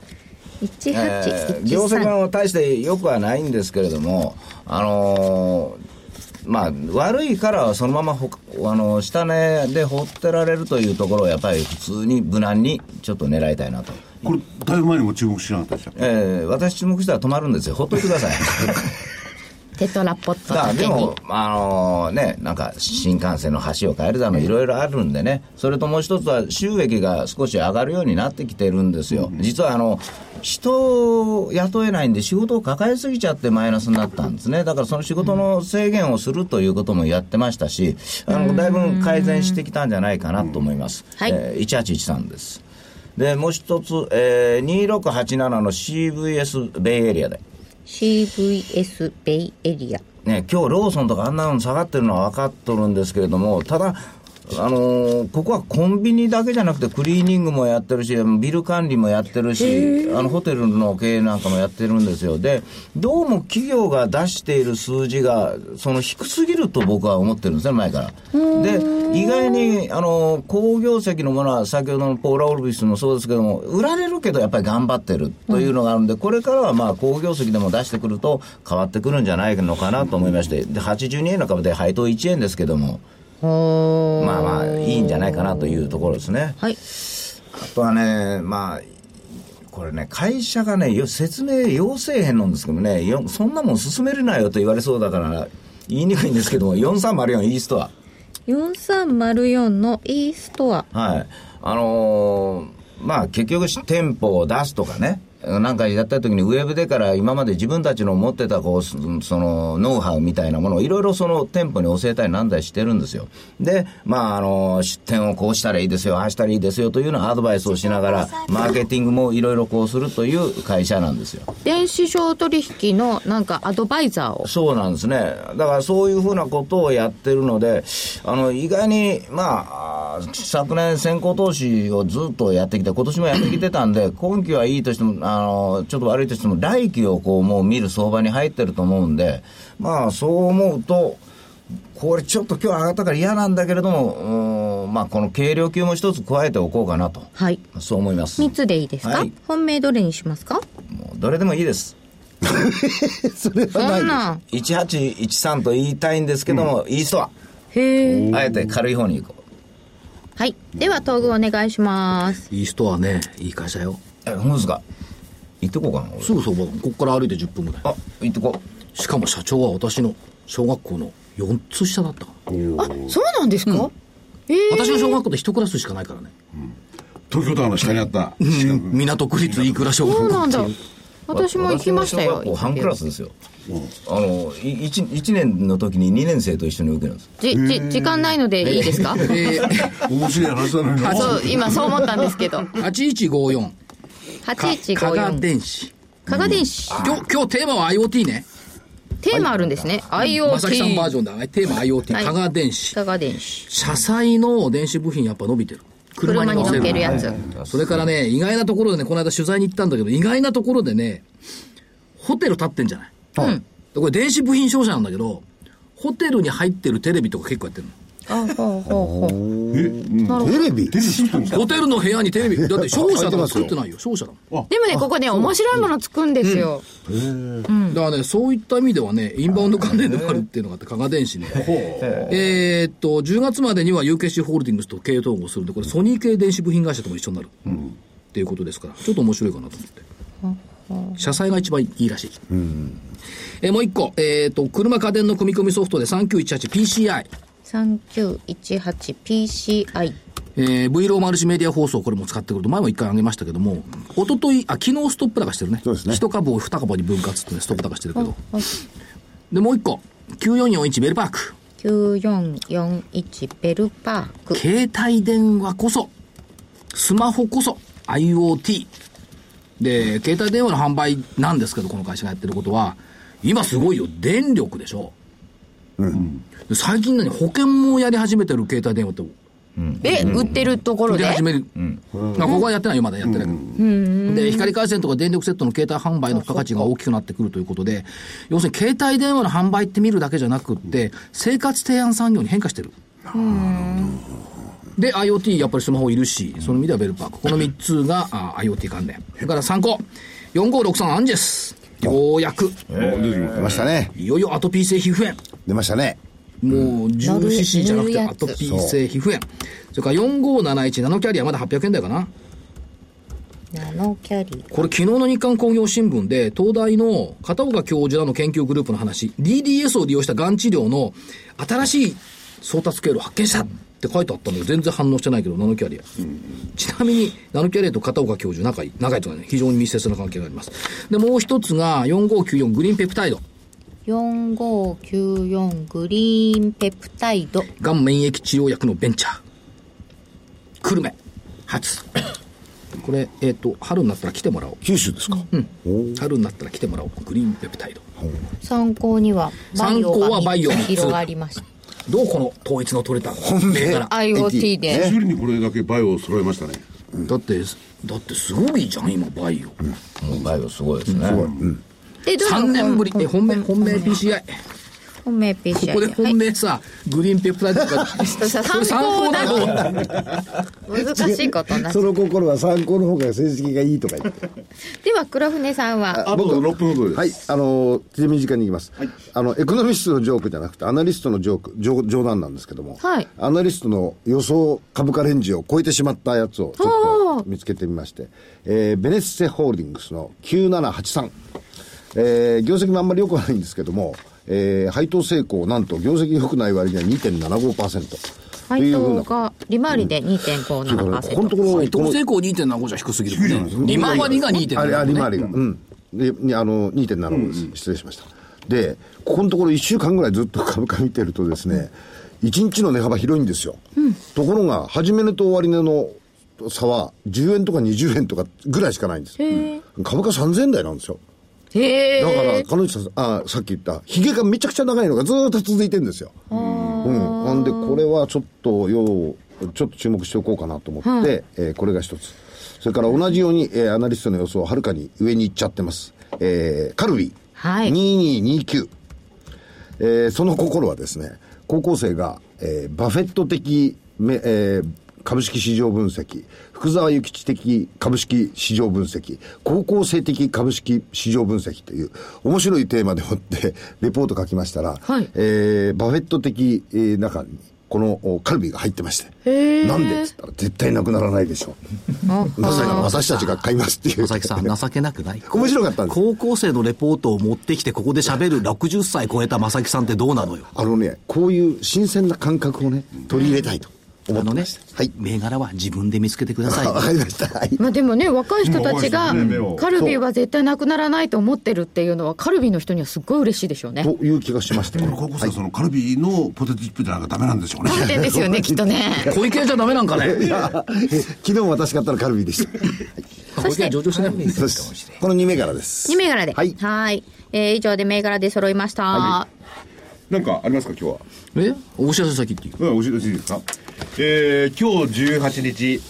えー業績1813。も大して良くはないんですけれども、あのーまあ、悪いからはそのままほあの下値で放ってられるというところをやっぱり普通に無難にちょっと狙いたいなと。これ、だいぶ前にも注目しなかったでしたっけ？えー私注目したら止まるんですよ。ほっといてください。テトラポットでも、。あのね、なんか新幹線の橋を変えるためいろいろあるんでね、それともう一つは収益が少し上がるようになってきてるんですよ。実はあの、人を雇えないんで仕事を抱えすぎちゃってマイナスになったんですね。だからその仕事の制限をするということもやってましたし、あの、だいぶ改善してきたんじゃないかなと思います。はいえー1813です。で、もう一つ、えー、2687の CVS ベイエリアで。CVS ベイエリア。ね、今日ローソンとかあんなの下がってるのは分かっとるんですけれども、ただ、あのーここはコンビニだけじゃなくてクリーニングもやってるし、ビル管理もやってるし、あのホテルの経営なんかもやってるんですよ。で、どうも企業が出している数字が、その低すぎると僕は思ってるんですね、前から。で、意外に、あのー好業績のものは、先ほどのポーラ・オルビスもそうですけども、売られるけどやっぱり頑張ってるというのがあるんで、これからはまあ好業績でも出してくると変わってくるんじゃないのかなと思いまして、で、82円の株で配当1円ですけども、まあまあいいんじゃないかなというところですね。はい。あとはね、まあ、これね、会社がね、よ説明要請へんのんですけどね、よそんなもん進めるなよと言われそうだから、言いにくいんですけども、4304イーストア。4304の e ストア。はい。あのーまあ結局店舗を出すとかね、なんかやった時にウェブでから今まで自分たちの持ってたこうそそのノウハウみたいなものをいろいろその店舗に教えたりなんだりしてるんですよ。で、まああの出店をこうしたらいいですよ、ああしたらいいですよというようなアドバイスをしながら、マーケティングもいろいろこうするという会社なんですよ。電子商取引のなんかアドバイザーを。そうなんですね。だからそういうふうなことをやってるので、あの、意外に、まあ、昨年先行投資をずっとやってきて、今年もやってきてたんで、今期はいいとしても、あの、ちょっと悪いとしても、来期をこう、もう見る相場に入ってると思うんで、まあ、そう思うと、これちょっと今日上がったから嫌なんだけれども、まあ、この軽量級も一つ加えておこうかなと。はい。そう思います。3つでいいですか、はい本命どれにしますか？もうどれでもいいです。それそはないんなん。1813と言いたいんですけども、イーストア。へえ。あえて軽い方に行こう。はい。では、東具お願いします。いい人はね、いい会社よ。え、ほんとですか？行ってこうかな、俺すぐそばだもんここから歩いて10分ぐらい。あ、行ってこしかも社長は私の小学校の4つ下だった。あ、そうなんですか、ええ私の小学校って一クラスしかないからね。東京タワーの下にあった。港区立飯倉小学そうなんだ。私も行きましたよ。小学校半クラスですよ。あの、い一一年の時に2年生と一緒に受けるんです。じ、じ、時間ないのでいいですか？えー、面白い話だのに。あ、そう、今そう思ったんですけど。8154。か加賀8154。電子。加賀電子。今日、今日テーマは IoT ね。テーマあるんですね。まさきさんバー IoT。ジョンだね。テーマ IoT。はい加賀電子。加賀電子。車載の電子部品やっぱ伸びてる。車に乗っけるやつ。それからね、意外なところでね、この間取材に行ったんだけど、意外なところでね、ホテル建ってんじゃない？でこれ電子部品商社なんだけど、ホテルに入ってるテレビとか結構やってるの。あほうほうほうテレビ？ホテルの部屋にテレビ、だって商社だか作ってないよ、商社だもん。でもねここね面白いものつくんですよ、だからね、そういった意味ではね、インバウンド関連でもあるっていうのがあって、加賀電子ね。えーっと、10月までには UKC ホールディングスと経営統合するんで、これソニー系電子部品会社とも一緒になる。っていうことですから、ちょっと面白いかなと思って。車載が一番いいらしい。えーもう一個、えーっと、車家電の組み込みソフトで 3918PCI。3918PCI えー、V ローマルチメディア放送、これも使ってくると、前も一回挙げましたけども、一昨日あ、昨日ストップ高してるね。そうですね一株を二株に分割ってね、ストップ高してるけど。で、もう一個、9441ベルパーク。9441ベルパーク携帯電話こそ、スマホこそ IoT。で、携帯電話の販売なんですけど、この会社がやってることは、今すごいよ、電力でしょ。で最近何、保険もやり始めてる携帯電話って、え売ってるところで？売り始める。まあここはやってないよ、まだやってない。けど。で、光回線とか電力セットの携帯販売の付加価値が大きくなってくるということで、要するに携帯電話の販売って見るだけじゃなくって、生活提案産業に変化してる。で、IoT、やっぱりスマホいるし、その意味ではベルパーク。この3つがあ IoT 関連。それから3個。4563アンジェス。ようやく。出ましたね。いよいよアトピー性皮膚炎。出ましたね。もう 10cc じゃなくてアトピー性皮膚炎。それから4571ナノキャリアまだ800円台かな。ナノキャリこれ昨日の日刊工業新聞で、東大の片岡教授らの研究グループの話、DDS を利用したがん治療の新しい送達経路を発見したって書いてあったんだけど、全然反応してないけど、ナノキャリア。ちなみに、ナノキャリアと片岡教授仲いい、仲いいとかね、非常に密接な関係があります。で、もう一つが、4594グリーンペプタイド。4594グリーンペプタイドがん免疫治療薬のベンチャー。久留米、初。これ、えっ、と、春になったら来てもらおう。九州ですか、春になったら来てもらおう。グリーンペプタイド。参考にはバイオ参考はがバイオ3つ三つ広がりましたどうこの統一の取れた本命から。IoT で久しぶりにこれだけバイオを揃えましたね。だって、だってすごいじゃん、今、バイオ。もうバイオすごいですね。でどの3年ぶり、え、本命、本命 PCI。本命こ PCI こで本命さ、グリーンペプタイドとか、参考だろう。難しいことにな そうの心は参考の方が成績がいいとか言って。では黒船さんはあと6分ほどです。はい、あの、手短に言います。あの、エコノミストのジョークじゃなくて、アナリストのジョーク、冗冗談なんですけども、はいアナリストの予想株価レンジを超えてしまったやつをちょっと見つけてみまして、えーベネッセホールディングスの9783。えー業績もあんまり良くはないんですけども、えー配当成功、なんと業績良くない割には2.75%。と配いうふうな当が利回りでそれからここの2.57%ところ、伊藤成功2.75じゃ低すぎるね。利回りがあれ、あ利2.75、回りが。うん。で、にあの、2.75です。失礼しました。で、ここのところ1週間ぐらいずっと株価見てるとですね、1日の値幅広いんですよ。ところが、始め値と終値の差は10円とか20円とかぐらいしかないんです。株価3000円台なんですよ。へだから、え彼女さん、あ、さっき言った、ヒゲがめちゃくちゃ長いのがずーっと続いてるんですよ。うん。なんで、これはちょっと、要、ちょっと注目しておこうかなと思って、えーこれが一つ。それから同じように、えーアナリストの予想をはるかに上に行っちゃってます。えーカルビー。はい2229。えーその心はですね、高校生が、えーバフェット的め、えー株式市場分析、福沢諭吉的株式市場分析、高校生的株式市場分析という面白いテーマでもってレポート書きましたら、はい。えーバフェット的、えー中にこのおカルビーが入ってまして、なんでっつったら絶対なくならないでしょ。う。なぜなら私たちが買いますっていう。佐々木さん、情けなくない？面白かったんです。高校生のレポートを持ってきて、ここで喋る60歳超えた正木さんってどうなのよ？あのね、こういう新鮮な感覚をね、取り入れたいと思あのねってました。、はい。銘柄は自分で見つけてください わかりました。はい。まあでもね若い人たちがカルビーは絶対なくならないと思ってるっていうのはカルビーの人にはすっごい嬉しいでしょうねという気がしました。高校生はそのカルビーのポテトチップじゃなきゃダメなんでしょうね。思ってんですよねきっとね 小池じゃダメなんかね。昨日私買ったらカルビーでした。小池は上場しないもんね。この2銘柄です。2銘柄でははいい。えー以上で銘柄で揃いました、なんかありますか今日は？え？お知らせ先っていう。うん、教えてほしいですか？えー、今日18日、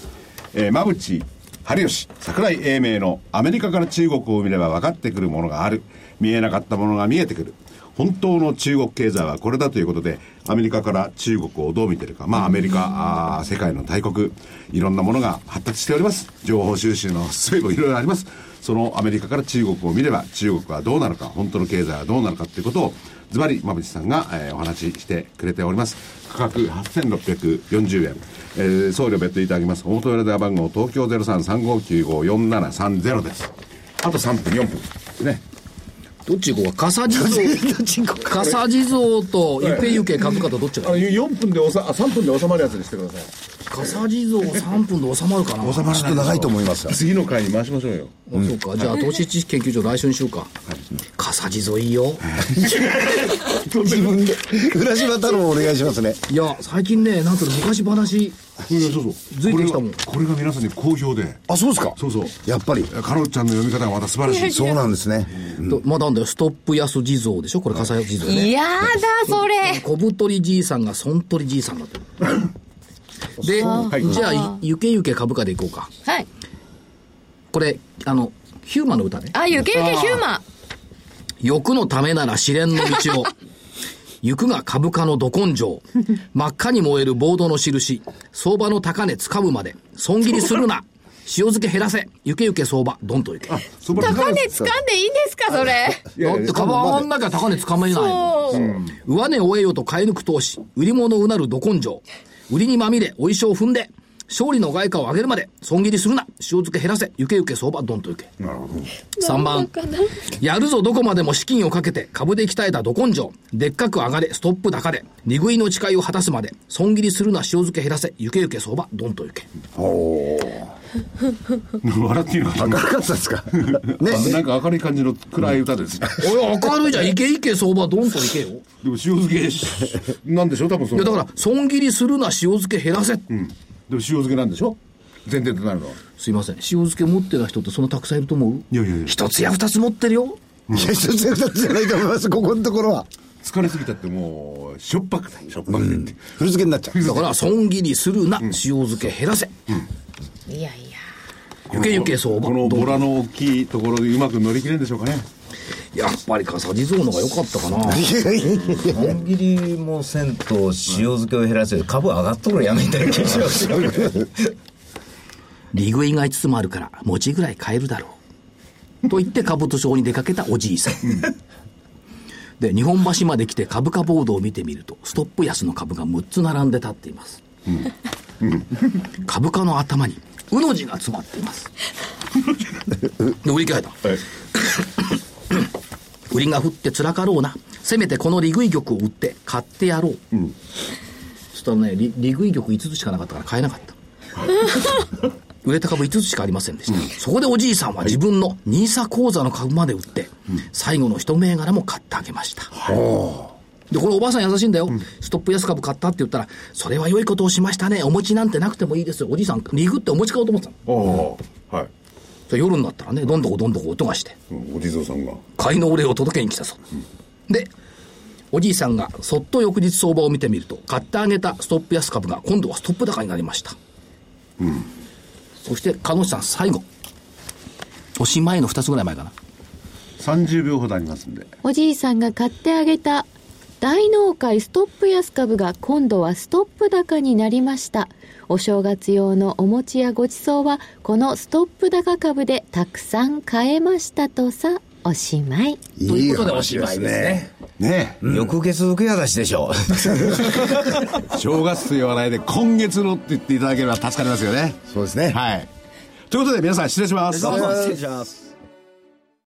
えー、馬淵春吉、桜井英明のアメリカから中国を見れば分かってくるものがある。見えなかったものが見えてくる。本当の中国経済はこれだということで、アメリカから中国をどう見てるか。まあ、アメリカ、あ世界の大国、いろんなものが発達しております。情報収集の術もいろいろあります。そのアメリカから中国を見れば、中国はどうなるか、本当の経済はどうなるかっていうことを、ズバリ、馬淵さんが、えーお話ししてくれております。価格8640円。えー送料別途いただきます。大元レダー番号、東京0335954730です。あと3分、4分。ね。どっち行こうか笠地蔵笠地蔵とゆけゆけ株価とどっちがあの4分でおさあ3分で収まるやつにしてください笠地蔵3分で収まるかな収まらちょっと長いと思いますよ。次の回に回しましょうよあそうかじゃあ投資知識研究所来週にしようか笠地蔵いいよ 自分で。浦島太郎お願いしますね。いや最近ねなんと昔話そうそうずいてきたもんこれがこれが皆さんに好評で。あ、そうですかそうそう。やっぱり。カロちゃんの読み方がまた素晴らしい。そうなんですね。とまだなんだよストップ安地蔵でしょ？これ笠地蔵ねやだ、それ。小太りじいさんが損取りじいさんだって で、じゃあゆけゆけ株価でいこうかはい。これあのヒューマンの歌ねあ、ゆけゆけヒューマン。欲のためなら試練の道を。行くが株価のど根性。真っ赤に燃えるボードの印。相場の高値掴むまで。損切りするな。塩漬け減らせ。行け行け相場。どんと行け。だそば高値掴んでいいんですか、それ。って 株上がんなきゃ高値掴めないもん。上値を終えようと買い抜く投資。売り物うなるど根性。売りにまみれ、お衣装踏んで。勝利の外貨を上げるまで、損切りするな。塩漬け減らせ。行け行け相場。どんと行け。3番。やるぞどこまでも資金をかけて株で鍛えたど根性。でっかく上がれ、ストップ高で。利食いの誓いを果たすまで。損切りするな、塩漬け減らせ。行け行け相場。どんと行け。笑っていいのかな？明るかったですか？ね。なんか明るい感じの暗い歌ですね。おい、明るいじゃん。行け行け相場。どんと行けよ。でも塩漬けしなんでしょ多分そいや、の。だから、損切りするな、塩漬け減らせ。でも塩漬けなんでしょ？前提となるのは。すいません。塩漬け持ってない人ってそんなたくさんいると思う？いやいやいや一つや二つ持ってるよ。いや、一つや二つじゃないと思います。ここのところは。疲れすぎたってもう、しょっぱくて、しょっぱくてって。古漬けになっちゃう。だから、損切りするな、塩漬け減らせ。いやいや。行け行け相場。このボラの大きいところでうまく乗り切れるんでしょうかね。やっぱり笠地蔵の方が良かったかな。本切りもせんと塩漬けを減らせる株上がっとるやめたい気がしますよ利食いが5つもあるから、餅ぐらい買えるだろう。と言って兜町に出かけたおじいさん。で、日本橋まで来て株価ボードを見てみると、ストップ安の株が6つ並んで立っています。株価の頭に、うの字が詰まっています。で、売り買えた。売りが降って辛かろうな。せめてこの利食い玉を売って買ってやろう。そしたらね、利利食い玉5つしかなかったから買えなかった。売れた株5つしかありませんでした。そこでおじいさんは自分の NISA 口座の株まで売って、最後の一銘柄も買ってあげました。で、これおばあさん優しいんだよ。ストップ安株買ったって言ったら、それは良いことをしましたね。お餅なんてなくてもいいですよ。おじいさん、リグってお餅買おうと思ってたの。ああ、はい。夜になったらね、どんどこどんどこ音がして、お地蔵さんが。買いのお礼を届けに来たそう。で、おじいさんがそっと翌日相場を見てみると、買ってあげたストップ安株が今度はストップ高になりました。そして、鹿野さん最後。おしまいの2つぐらい前かな。30秒ほどありますんで。おじいさんが買ってあげた大納会ストップ安株が今度はストップ高になりましたお正月用のお餅やごちそうはこのストップ高株でたくさん買えましたとさおしまいということでおしまいですね。ね翌月受け渡しでしょうえ。正月と言わないで今月のって言っていただければ助かりますよね。そうですね。はい。ということで皆さん失礼します。失礼します